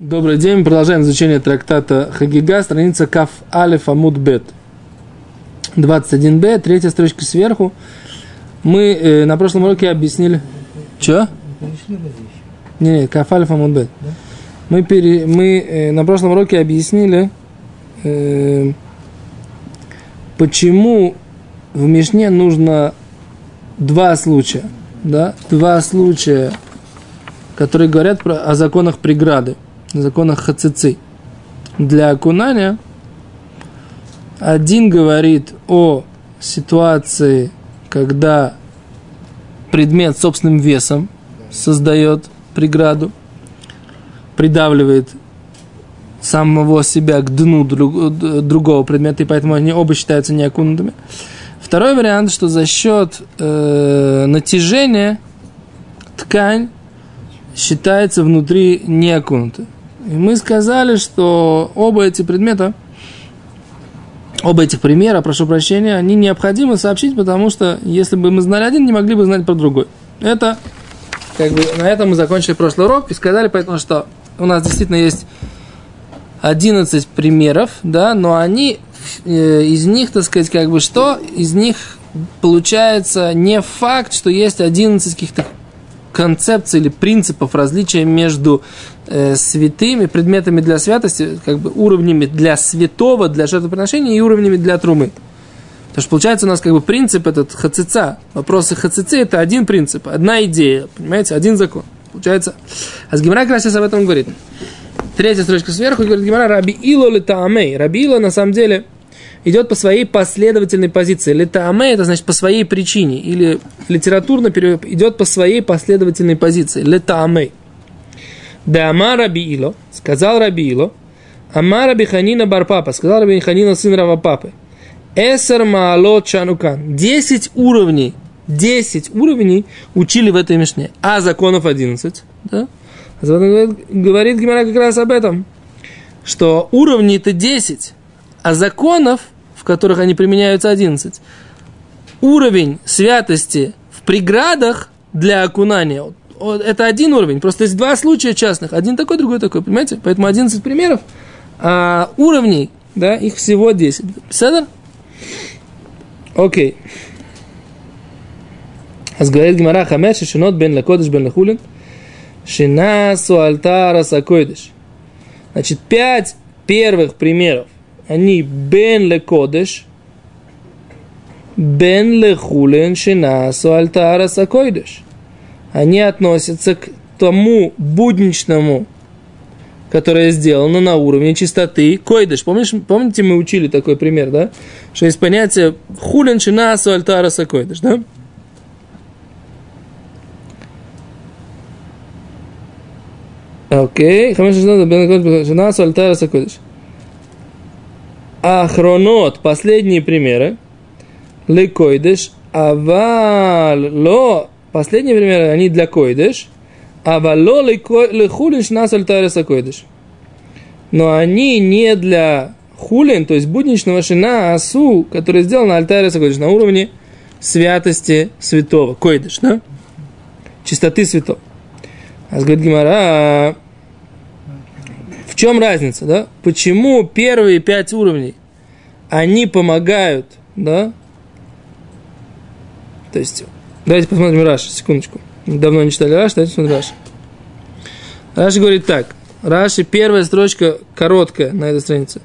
Добрый день, продолжаем изучение трактата Хагига, страница Каф Алиф Амуд Бет. 21b, третья строчка сверху. Мы э, на прошлом уроке объяснили... Че? Не, не, Каф Алиф Амуд Бет. Мы, пере, мы э, на прошлом уроке объяснили, э, почему в Мишне нужно два случая. Да? Два случая, которые говорят про, о законах преграды законах хацицы. Для окунания один говорит о ситуации, когда предмет собственным весом создает преграду, придавливает самого себя к дну друг, другого предмета, и поэтому они оба считаются неокунутыми. Второй вариант, что за счет э, натяжения ткань считается внутри неокунутой. И мы сказали, что оба эти предмета, оба этих примера, прошу прощения, они необходимо сообщить, потому что если бы мы знали один, не могли бы знать про другой. Это, как бы, на этом мы закончили прошлый урок и сказали, поэтому, что у нас действительно есть 11 примеров, да, но они, э, из них, так сказать, как бы что, из них получается не факт, что есть 11 каких-то концепций или принципов различия между э, святыми, предметами для святости, как бы уровнями для святого, для жертвоприношения и уровнями для трумы. Потому что получается у нас как бы принцип этот хацица. Вопросы хацицы это один принцип, одна идея, понимаете, один закон. Получается, а с Гимара как раз об этом говорит. Третья строчка сверху говорит Гимара Раби Ило летаамей. Раби Ило на самом деле идет по своей последовательной позиции. Летааме это значит по своей причине. Или литературно идет по своей последовательной позиции. Летааме. Да Ама Раби Ило, сказал Раби Ило, Ама Раби Ханина Барпапа, сказал Раби Ханина сын Рава Папы. Эсер Маалот Чанукан. Десять уровней, десять уровней учили в этой мишне. А законов одиннадцать. Да? Говорит Гимара как раз об этом. Что уровней-то десять а законов, в которых они применяются 11, уровень святости в преградах для окунания, это один уровень. Просто есть два случая частных. Один такой, другой такой. Понимаете? Поэтому 11 примеров. А уровней, да, их всего 10. Седер? Окей. אז говорит Гимара חמש ששונות בין לקודש בין לחולין, שנעשו על טהרס הקודש. Значит, пять первых примеров они бен ле кодеш, бен ле хулен шина суальтара сакойдеш. Они относятся к тому будничному, которое сделано на уровне чистоты койдыш. Помнишь, помните, мы учили такой пример, да? Что есть понятие хулин шина суальтара сакойдыш, да? Окей, хамеша шина бен кодеш, шина суальтара сакойдыш. Ахронот, последние примеры. Лекойдеш, авал, ло, последние примеры, они для койдеш. Авало лехулин нас альтареса койдеш. Но они не для хулин, то есть будничного шина асу, который сделан на альтаре койдеш, на уровне святости святого, койдеш, да? Чистоты святого. А говорит Гимара, чем разница, да? Почему первые пять уровней, они помогают, да? То есть, давайте посмотрим Раш, секундочку. Давно не читали Раш, давайте посмотрим Раш. Раши говорит так. Раши, первая строчка короткая на этой странице.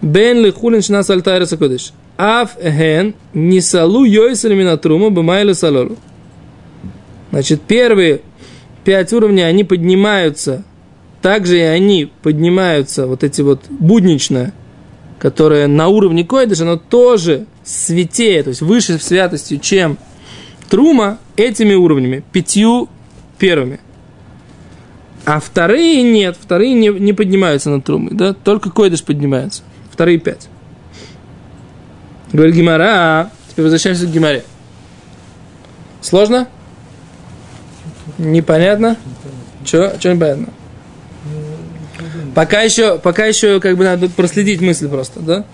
Бен ли хулин шна сальтайра сакодиш. Аф эхен нисалу йойсер минатрума бамайла салолу. Значит, первые пять уровней, они поднимаются также и они поднимаются, вот эти вот буднично, которые на уровне койдыша, но тоже святее, то есть выше в святостью, чем трума, этими уровнями, пятью первыми. А вторые нет, вторые не, не поднимаются на трумы, да, только койдыш поднимается. Вторые пять. Говорит Гимара, теперь возвращаемся к Гимаре. Сложно? Непонятно? Чего? Чего непонятно? Пока еще, пока еще как бы надо проследить мысль просто, да?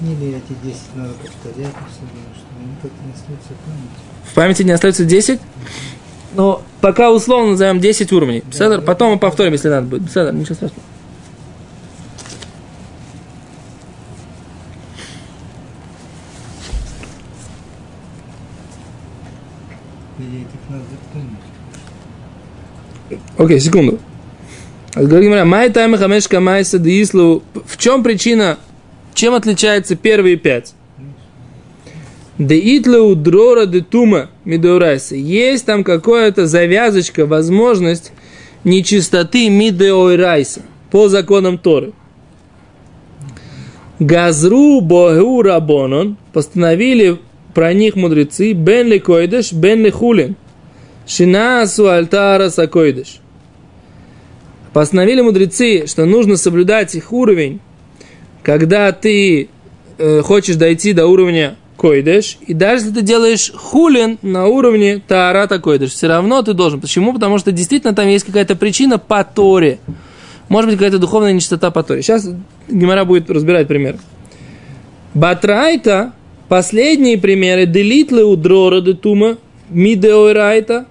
Или эти 10 надо повторять, особенно, что они как не остаются в памяти. В памяти не остается 10? Но пока условно назовем 10 уровней. Седер, потом мы повторим, если надо будет. Седер, ничего страшного. Или этих надо запомнить. Окей, секунду. Май тайм хамеш камайса деислу. В чем причина? Чем отличается первые пять? Деитлу дрора де тума мидеорайса. Есть там какая-то завязочка, возможность нечистоты мидеорайса по законам Торы. Газру богу рабонон постановили про них мудрецы бен ли койдеш, бен ли хулин. Шинасу альтара сакойдеш. Постановили мудрецы, что нужно соблюдать их уровень, когда ты э, хочешь дойти до уровня койдеш, и даже если ты делаешь хулин на уровне таарата койдеш, все равно ты должен. Почему? Потому что действительно там есть какая-то причина по Торе. Может быть, какая-то духовная нечистота по Торе. Сейчас Гимара будет разбирать пример. Батрайта, последние примеры, делитлы у дрора де тума, мидеойрайта,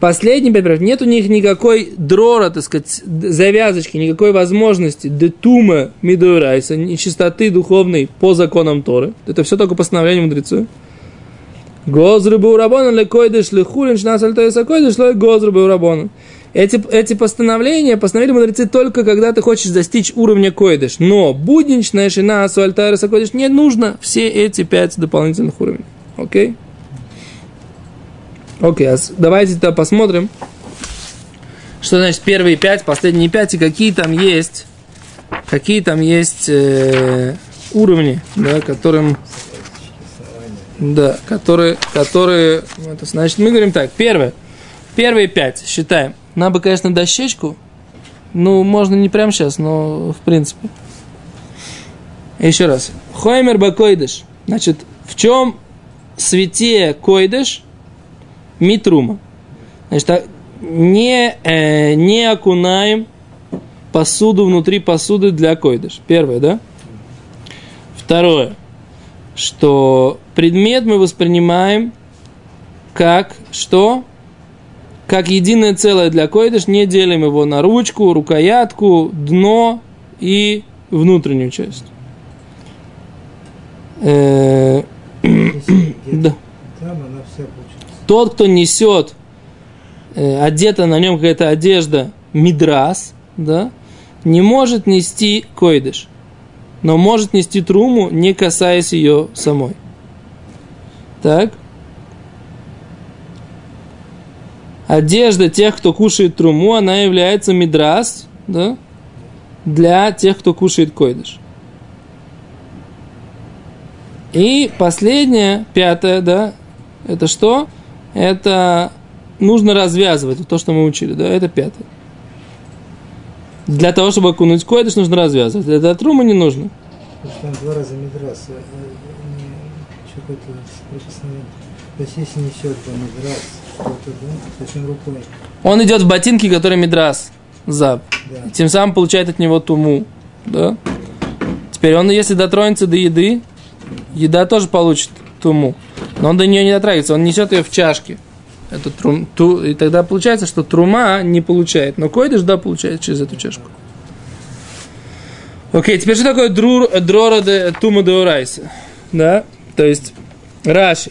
Последний пример. Нет у них никакой дрора, так сказать, завязочки, никакой возможности детума мидурайса, нечистоты духовной по законам Торы. Это все только постановление мудрецу. Гозрыбу рабона лекойдеш лехулин шнасальтоеса койдеш гозрыбу рабона. Эти, эти постановления постановили мудрецы только когда ты хочешь достичь уровня койдеш. Но будничная шина асуальтайреса койдеш не нужно все эти пять дополнительных уровней. Окей? Okay? Окей, okay, давайте тогда посмотрим, что значит первые пять, последние пять, и какие там есть, какие там есть э, уровни, да, которым, да, которые, которые, это значит, мы говорим так, первое, первые пять, считаем, нам бы, конечно, дощечку, ну, можно не прямо сейчас, но в принципе. Еще раз. Хоймер бакойдыш. Значит, в чем святее койдыш – митрума. Значит, не, э, не окунаем посуду внутри посуды для койдыш. Первое, да? Второе, что предмет мы воспринимаем как что? Как единое целое для койдыш, не делим его на ручку, рукоятку, дно и внутреннюю часть. Э, да. Там она вся тот, кто несет, э, одета на нем какая-то одежда, мидрас, да, не может нести койдыш, но может нести труму, не касаясь ее самой. Так? Одежда тех, кто кушает труму, она является мидрас, да, для тех, кто кушает койдыш. И последнее, пятое, да, это что? Это нужно развязывать, то, что мы учили, да, это пятое. Для того, чтобы окунуть койдыш, нужно развязывать. Для трума не нужно. Потому что там два раза мидрас, а, а, какое-то прикосновение. То есть, если несет по мидрас, что-то, да, то есть он рукой. Он идет в ботинки, которые мидрас, зап. Да. Тем самым получает от него туму, да. Теперь он, если дотронется до еды, еда тоже получит туму. Но он до нее не дотрагивается, он несет ее в чашке. Это трум, ту, и тогда получается, что трума не получает. Но койдыш, да, получает через эту чашку. Окей, теперь что такое друр, дрора де тума де урайса? Да, то есть Раши.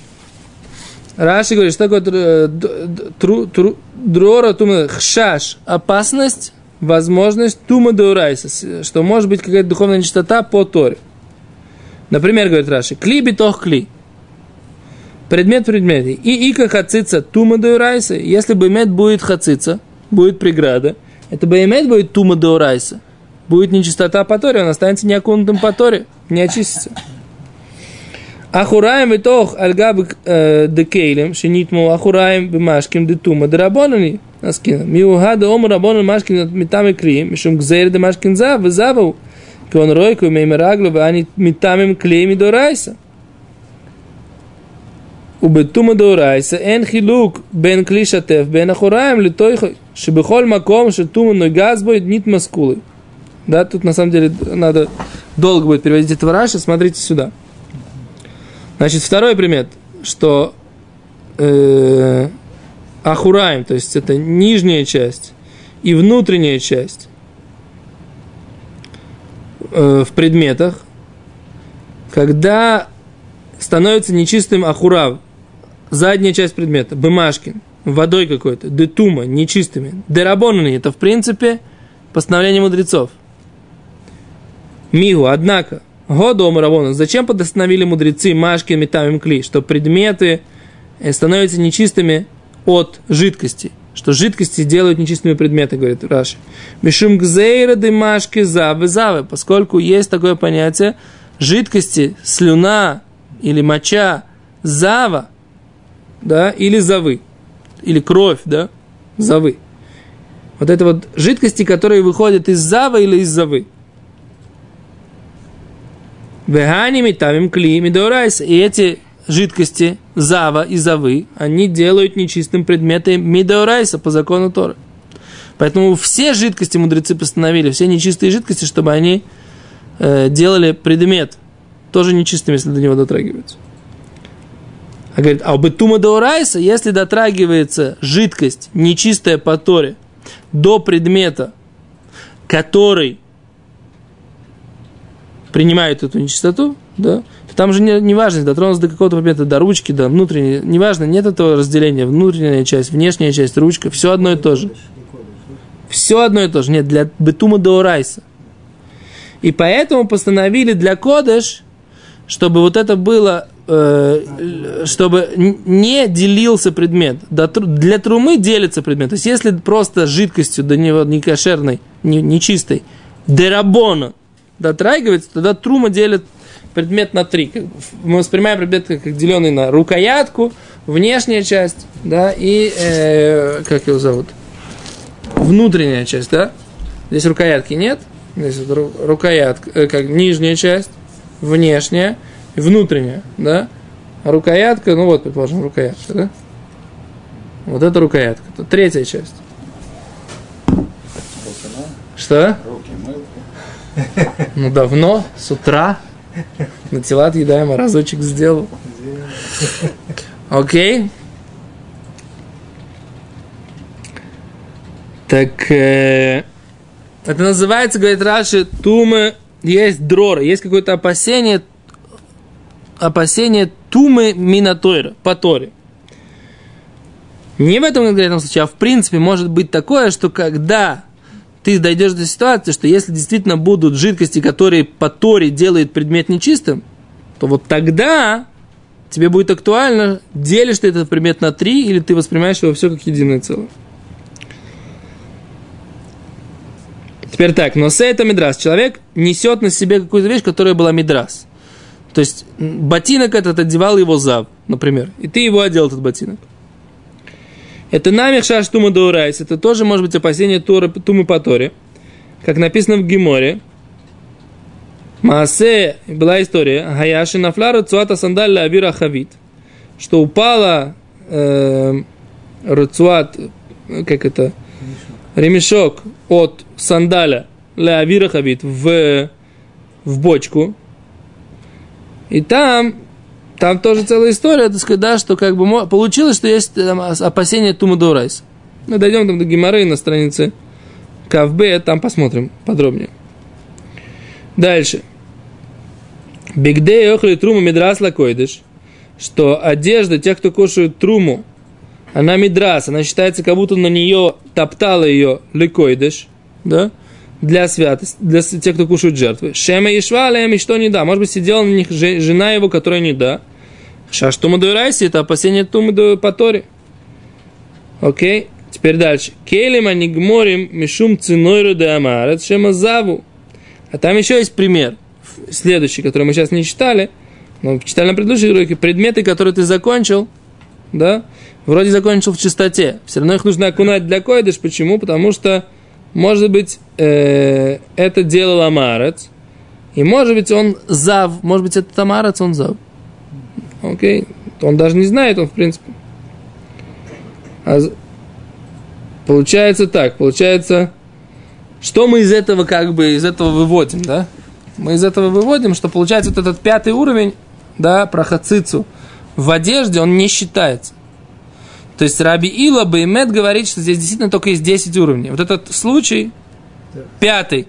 Раши говорит, что такое тру, тру, дрора тума хшаш, опасность, возможность тума де урайса, что может быть какая-то духовная нечистота по Торе. Например, говорит Раши, кли битох кли предмет предмете. И ика хацица тума деурайса. Если бы имет будет хацица, будет преграда, это бы имет будет тума деурайса. Будет нечистота по Торе, он останется неокунутым по Торе, не очистится. Ахураем и тох альгаб э, декейлем, шинитму ахураем бимашким детума дерабонани. Аскина. Миухада ому рабону машкин митами крием, мишум гзейр де машкин зав, везаву. Кон ройку меймераглу, вани митамим клееми дорайса. ובתומה דאורייסא אין חילוק בין כלי שתף בין אחוריים לתויכוי, שבכל מקום שתומה נגז בו נתמס כולי. Да, тут на самом деле надо долго будет переводить этого Раши, смотрите сюда. Значит, второй примет, что э, Ахураем, то есть это нижняя часть и внутренняя часть э, в предметах, когда становится нечистым Ахурав, задняя часть предмета, бумажкин, водой какой-то, детума, нечистыми, дерабонами, это в принципе постановление мудрецов. Мигу, однако, Годом Равона, зачем подостановили мудрецы Машки метамим кли, что предметы э, становятся нечистыми от жидкости, что жидкости делают нечистыми предметы, говорит Раши. Мишум гзейра дымашки завы завы, поскольку есть такое понятие жидкости, слюна или моча, зава, да, или завы, или кровь, да, завы. Вот это вот жидкости, которые выходят из зава или из завы. Вегани митавим кли мидорайс. И эти жидкости, зава и завы, они делают нечистым предметом мидорайса по закону Торы. Поэтому все жидкости мудрецы постановили, все нечистые жидкости, чтобы они э, делали предмет тоже нечистым, если до него дотрагиваются. А говорит, а у бетума доурайса, если дотрагивается жидкость, нечистая по Торе, до предмета, который принимают эту нечистоту, да, то там же не, не важно, дотронулся до какого-то предмета, до ручки, до внутренней, не важно, нет этого разделения, внутренняя часть, внешняя часть, ручка, все одно и то же. Все одно и то же. Нет, для бетума доурайса. И поэтому постановили для кодыш, чтобы вот это было, чтобы не делился предмет. Для трумы делится предмет. То есть, если просто жидкостью до него не кошерной, не, не чистой, дерабона, дотрагивается, тогда трума делит предмет на три. Мы воспринимаем предмет как деленный на рукоятку, внешняя часть, да, и, э, как его зовут, внутренняя часть, да. Здесь рукоятки нет, здесь вот рукоятка, э, как нижняя часть, внешняя внутренняя, да. А рукоятка, ну вот, предположим, рукоятка, да. Вот это рукоятка, это третья часть. Что? Ну, давно, с утра. На тела отъедаем, а разочек сделал. Окей. Так, э, это называется, говорит Раши, тумы, есть дрора, есть какое-то опасение, опасение тумы минатойра, по торе. Не в этом конкретном случае, а в принципе может быть такое, что когда ты дойдешь до ситуации, что если действительно будут жидкости, которые по Торе делают предмет нечистым, то вот тогда тебе будет актуально, делишь ты этот предмет на три, или ты воспринимаешь его все как единое целое. Теперь так, но с это мидрас. Человек несет на себе какую-то вещь, которая была мидрас. То есть ботинок этот одевал его зав, например, и ты его одел, этот ботинок. Это намих шаш тума доурайс. Это тоже может быть опасение Торы, тумы по Торе. Как написано в Гиморе. Маасе, была история, Хаяши нафлару цуата сандалля авира хавит. Что упала э, רצועת, как это, ремешок от сандаля לאויר חבית в, в бочку. И там там тоже целая история, так сказать, да, что как бы получилось, что есть там, опасение טומאה דאורייתא. Мы дойдем там до Гемары на странице כ״ב, там посмотрим подробнее. Дальше. בגדי אוכלי תרומה מדרס לקודש, что одежда тех, кто кушает труму, она мидрас, она считается, как будто на нее топтала ее ликойдыш, да, для святости, для тех, кто кушает жертвы. Шема и швалем, и что не да. Может быть, сидела на них жена его, которая не да. Шаштума дуэрайси, это опасение тумы по Торе. Окей, теперь дальше. Келем анигморим мишум цинойру де амарет шема заву. А там еще есть пример, следующий, который мы сейчас не читали, но читали на предыдущей уроке. Предметы, которые ты закончил, да, вроде закончил в чистоте. Все равно их нужно окунать для койдыш. Почему? Потому что может быть, э, это делал Амарец, и может быть он зав, может быть это Амарец, он зав. Окей? Он даже не знает, он в принципе. А, получается так, получается, Что мы из этого как бы, из этого выводим, да? Мы из этого выводим, что получается вот этот пятый уровень, да, про хацицу в одежде, он не считается. То есть Раби Ила Беймет говорит, что здесь действительно только есть 10 уровней. Вот этот случай, пятый,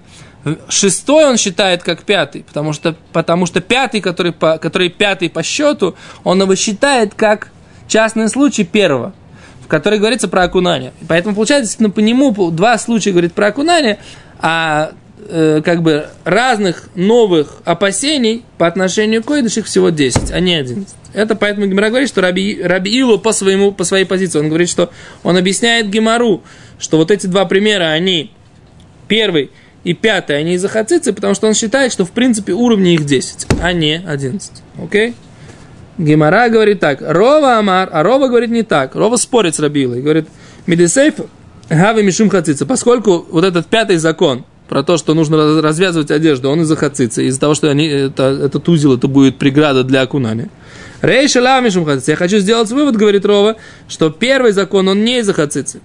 шестой он считает как пятый, потому что, потому что пятый, который, по, который пятый по счету, он его считает как частный случай первого, в который говорится про окунание. Поэтому получается, ну, по нему два случая говорит про окунание, а э, как бы разных новых опасений по отношению к Койдыш их всего 10, а не 11. Это поэтому Гимара говорит, что Раби, Раби Илу по, своему, по своей позиции, он говорит, что он объясняет Гимару, что вот эти два примера, они первый и пятый, они из-за хацицы, потому что он считает, что в принципе уровни их 10, а не 11. Окей? Гимара говорит так, Рова Амар, а Рова говорит не так. Рова спорит с Рабилой, говорит, Медисейф, Хави Мишум Хацица, поскольку вот этот пятый закон, про то, что нужно развязывать одежду, он из-за хацицы, из-за того, что они, это, этот узел, это будет преграда для окунания. Рейша ламишум хацицы. Я хочу сделать вывод, говорит Рова, что первый закон, он не из-за хацицы.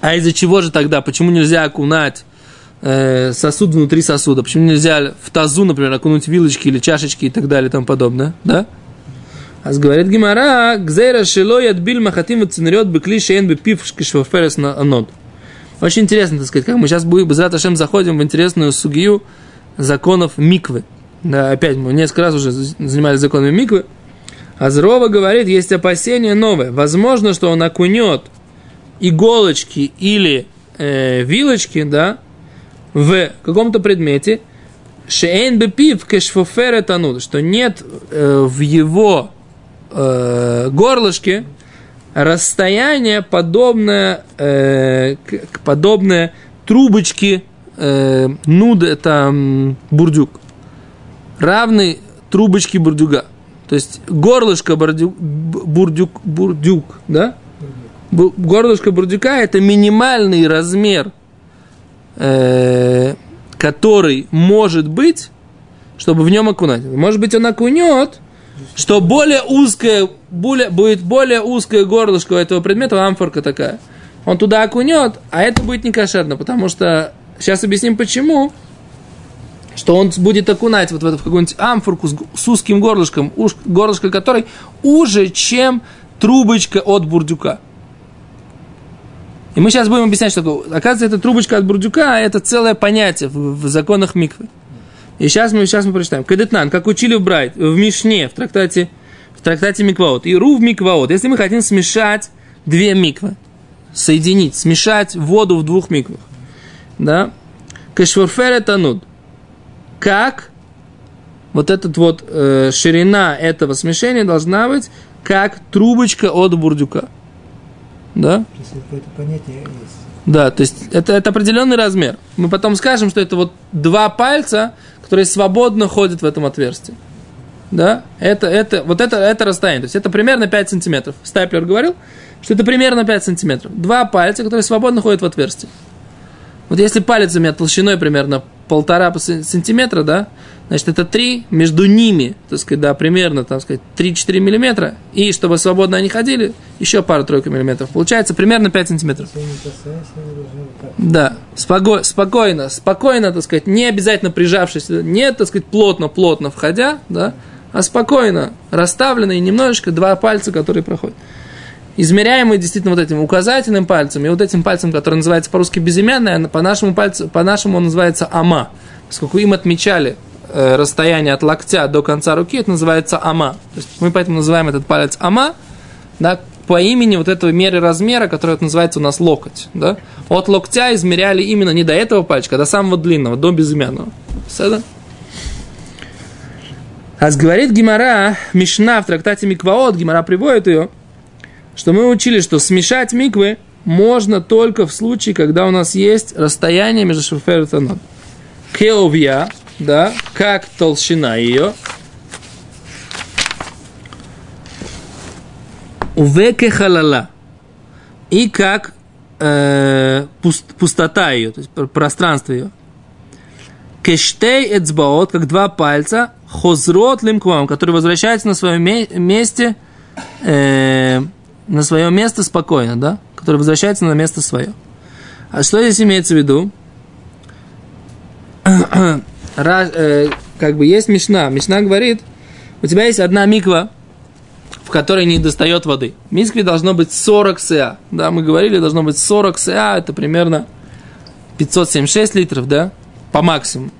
А из-за чего же тогда? Почему нельзя окунать э, сосуд внутри сосуда? Почему нельзя в тазу, например, окунуть вилочки или чашечки и так далее и тому подобное? Да? А говорит Гимара, гзейра шило ядбиль махатим вацинерет бекли шейн бепив кишваферес на анод. Очень интересно, так сказать, как мы сейчас будем, без Раташем, заходим в интересную сугию законов миквы. Да, опять мы несколько раз уже занимались законами миквы. Азрова говорит, есть опасение новое. Возможно, что он окунет иголочки или э, вилочки, да, в каком-то предмете, шейн бепив кешфофер что нет э, в его э, горлышке расстояние подобное, э, подобное трубочке э, нуд, это бурдюк, равный трубочке бурдюга. То есть горлышко бурдюк, бурдюк, бурдюк да? Горлышко бурдюка это минимальный размер, э, который может быть, чтобы в нем окунать. Может быть, он окунет, что более узкое, более, будет более узкое горлышко у этого предмета, амфорка такая. Он туда окунет, а это будет не кошерно, потому что, сейчас объясним почему, что он будет окунать вот в эту какую-нибудь амфорку с, с узким горлышком, уж, горлышко которой уже, чем трубочка от бурдюка. И мы сейчас будем объяснять, что оказывается, эта трубочка от бурдюка, это целое понятие в, в законах миквы. И сейчас мы, сейчас мы прочитаем. Кадетнан, как учили в Брайт, в Мишне, в трактате, в трактате Микваот. И Ру в Микваот. Если мы хотим смешать две миквы, соединить, смешать воду в двух миквах, да, кашвурфер тануд. Как вот этот вот э, ширина этого смешения должна быть как трубочка от бурдюка. Да? Если какое-то понятие есть. Да, то есть это, это определенный размер. Мы потом скажем, что это вот два пальца, которые свободно ходят в этом отверстии. Да? Это, это, вот это, это расстояние. То есть это примерно 5 сантиметров. Стайплер говорил, что это примерно 5 сантиметров. Два пальца, которые свободно ходят в отверстие. Вот если палец у меня толщиной примерно полтора сантиметра, да, значит, это 3, между ними, так сказать, да, примерно, там сказать, 3-4 миллиметра, и чтобы свободно они ходили, еще пару-тройку миллиметров. Получается примерно 5 сантиметров. Да, споко- спокойно, спокойно, так сказать, не обязательно прижавшись, не, так сказать, плотно-плотно входя, да, а спокойно, расставлено и немножечко два пальца, которые проходят. Измеряем мы действительно вот этим указательным пальцем и вот этим пальцем, который называется по-русски безымянное, по нашему пальцу, по нашему он называется ама. Поскольку им отмечали э, расстояние от локтя до конца руки, это называется ама. То есть мы поэтому называем этот палец ама, да, по имени вот этого меры размера, который называется у нас локоть. Да? От локтя измеряли именно не до этого пальчика, а до самого длинного, до безымянного. Все, А говорит Гимара, Мишна в трактате Микваот, Гимара приводит ее, что мы учили, что смешать миквы можно только в случае, когда у нас есть расстояние между шофер и танот. Кеовья, да, как толщина ее. Увеке халала. И как э, пуст, пустота ее, то есть пространство ее. Кештей эцбаот, как два пальца, хозрот лимквам, который возвращается на своем месте э, на свое место спокойно, да? Который возвращается на место свое. А что здесь имеется в виду? Ра- э, как бы есть Мишна. Мишна говорит, у тебя есть одна миква, в которой не достает воды. В мискве должно быть 40 СА. Да, мы говорили, должно быть 40 СА, это примерно 576 литров, да, по максимуму.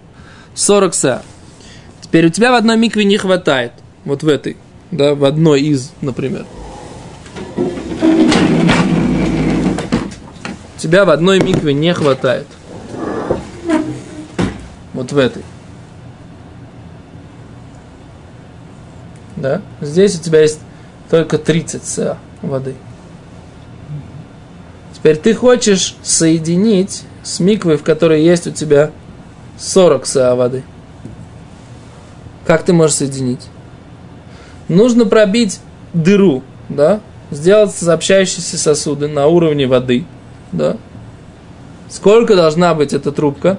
40 СА. Теперь у тебя в одной микве не хватает, вот в этой, да, в одной из, например. Тебя в одной микве не хватает. Вот в этой. Да? Здесь у тебя есть только 30 СА воды. Теперь ты хочешь соединить с миквой, в которой есть у тебя 40 СА воды. Как ты можешь соединить? Нужно пробить дыру, да? Сделать сообщающиеся сосуды на уровне воды, да? Сколько должна быть эта трубка?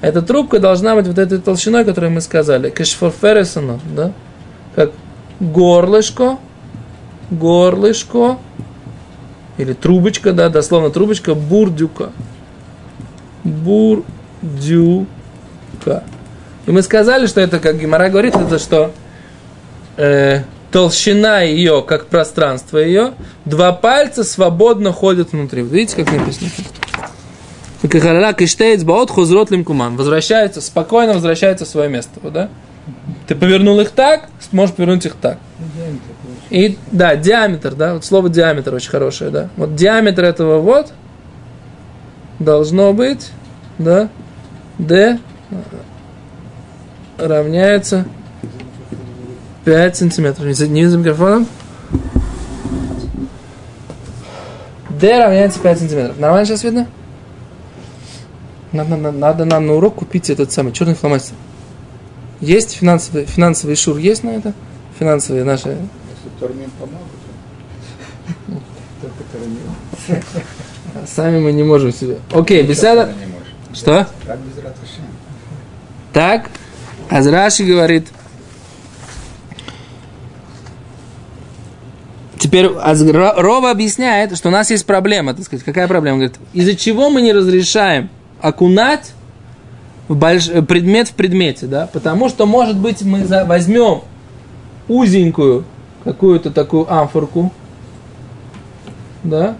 Эта трубка должна быть вот этой толщиной, которую мы сказали. Кэшфорфересона, да? Как горлышко, горлышко, или трубочка, да, дословно трубочка, бурдюка. Бурдюка. И мы сказали, что это, как Гимара говорит, это что э, толщина ее, как пространство ее, два пальца свободно ходят внутри. Видите, как написано? Возвращается, спокойно возвращается в свое место. Вот, да? Ты повернул их так, можешь повернуть их так. И да, диаметр, да, вот слово диаметр очень хорошее, да. Вот диаметр этого вот должно быть, да, d равняется 5 сантиметров. Не за микрофоном. D равняется 5 сантиметров. Нормально сейчас видно? Надо, надо, надо нам на урок купить этот самый черный фломастер. Есть финансовый, финансовый шур, есть на это? Финансовые наши... Если Тормин. Сами мы не можем себе. Окей, беседа... Что? Так, Азраши говорит. Теперь Ро- Рова объясняет, что у нас есть проблема, так сказать. Какая проблема? Он Говорит, из-за чего мы не разрешаем окунать в больш- предмет в предмете, да? Потому что, может быть, мы за- возьмем узенькую какую-то такую амфорку, да?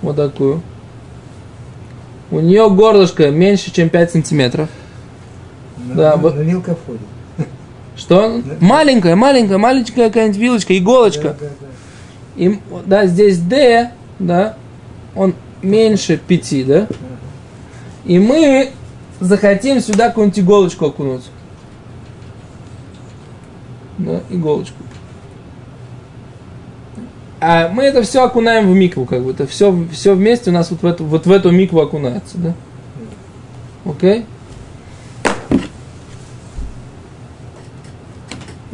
Вот такую. У нее горлышко меньше, чем 5 сантиметров. На- Да, на- вот- на входит. Что? Маленькая, маленькая, маленькая какая-нибудь вилочка, иголочка. Да, да, да. И, да, здесь D, да, он меньше 5, да? И мы захотим сюда какую-нибудь иголочку окунуть. Да, иголочку. А мы это все окунаем в микву, как бы. Это все, все вместе у нас вот в эту, вот в эту микву окунается, да? Окей? И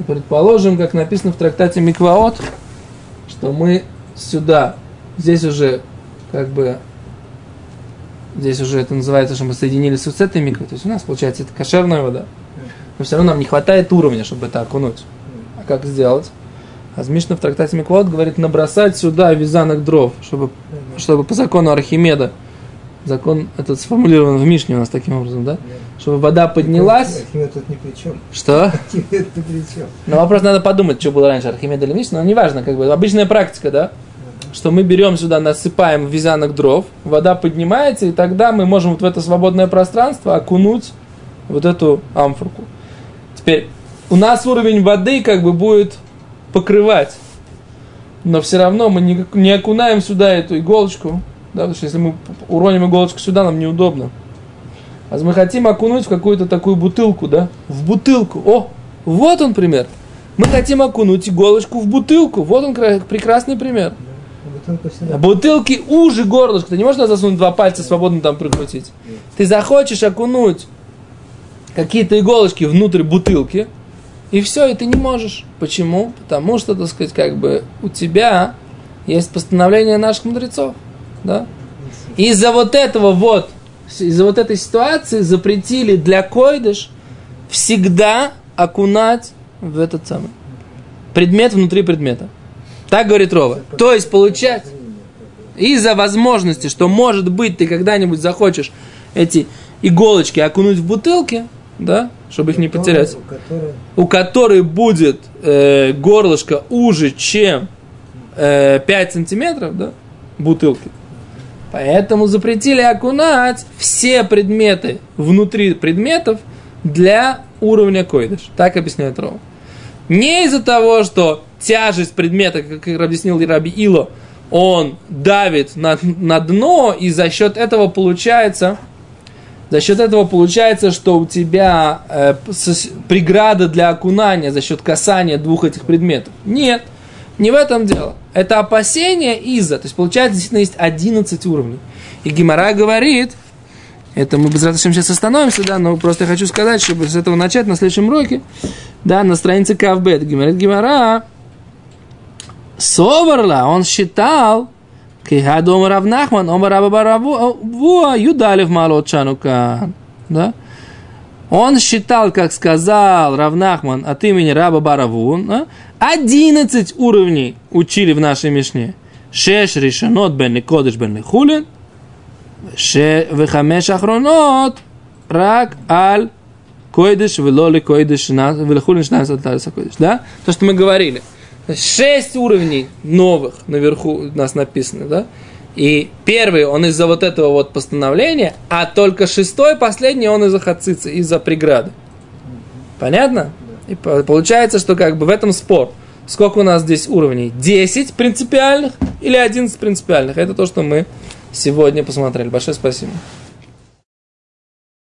Предположим, как написано в трактате Микваот, что мы сюда, здесь уже как бы, здесь уже это называется, что мы соединились с этой миквой, то есть у нас получается это кошерная вода, но все равно нам не хватает уровня, чтобы это окунуть. А как сделать? Азмишна в трактате Микваот говорит набросать сюда вязанок дров, чтобы, чтобы по закону Архимеда, закон этот сформулирован в Мишне у нас таким образом, да? Чтобы вода поднялась. Архимед тут ни при чем. Что? Архимед ни при чем. Но вопрос надо подумать, что было раньше, Архимед или Мишна, но неважно, как бы, обычная практика, да? Что мы берем сюда, насыпаем вязанок дров, вода поднимается, и тогда мы можем вот в это свободное пространство окунуть вот эту амфорку. Теперь, у нас уровень воды как бы будет покрывать, но все равно мы не, не окунаем сюда эту иголочку, да, потому что если мы уроним иголочку сюда, нам неудобно. А мы хотим окунуть в какую-то такую бутылку, да? В бутылку. О, вот он пример. Мы хотим окунуть иголочку в бутылку. Вот он кра- прекрасный пример. Бутылки уже горлышко. Ты не можешь засунуть два пальца свободно там прикрутить. Ты захочешь окунуть какие-то иголочки внутрь бутылки, и все, и ты не можешь. Почему? Потому что, так сказать, как бы у тебя есть постановление наших мудрецов. Да? Из-за вот этого вот, из-за вот этой ситуации запретили для койдыш всегда окунать в этот самый предмет внутри предмета. Так говорит Рова. То есть получать из-за возможности, что может быть ты когда-нибудь захочешь эти иголочки окунуть в бутылки, да, чтобы их не потерять, у которой- у которой будет э, горлышко уже, чем э, 5 сантиметров, да, бутылки. Поэтому запретили окунать все предметы внутри предметов для уровня койдыш. Так объясняет Рова. Не из-за того, что тяжесть предмета, как объяснил Раби Ило, он давит на, на дно, и за счет этого получается, за счет этого получается, что у тебя э, преграда для окунания за счет касания двух этих предметов. Нет, не в этом дело. Это опасение из-за. То есть получается, действительно есть 11 уровней. И Гимара говорит, это мы без сейчас остановимся, да, но просто хочу сказать, чтобы с этого начать на следующем уроке, да, на странице Кавбет, говорит Гимара, Соварла, он считал, Кихад Равнахман, Омар Абабаравуа, Юдалев Малот Шанукан. Да? Он считал, как сказал Равнахман от имени Раба Баравун? 11 уровней учили в нашей Мишне. Шеш решенот бен кодыш бен хулин. Ше вехамеш ахронот. Рак аль койдыш велоли койдыш велхулин шнас койдыш. Да? То, что мы говорили. Шесть уровней новых наверху у нас написано, да? И первый, он из-за вот этого вот постановления, а только шестой, последний, он из-за хацицы, из-за преграды. Понятно? И по- получается, что как бы в этом спор. Сколько у нас здесь уровней? 10 принципиальных или 11 принципиальных? Это то, что мы сегодня посмотрели. Большое спасибо.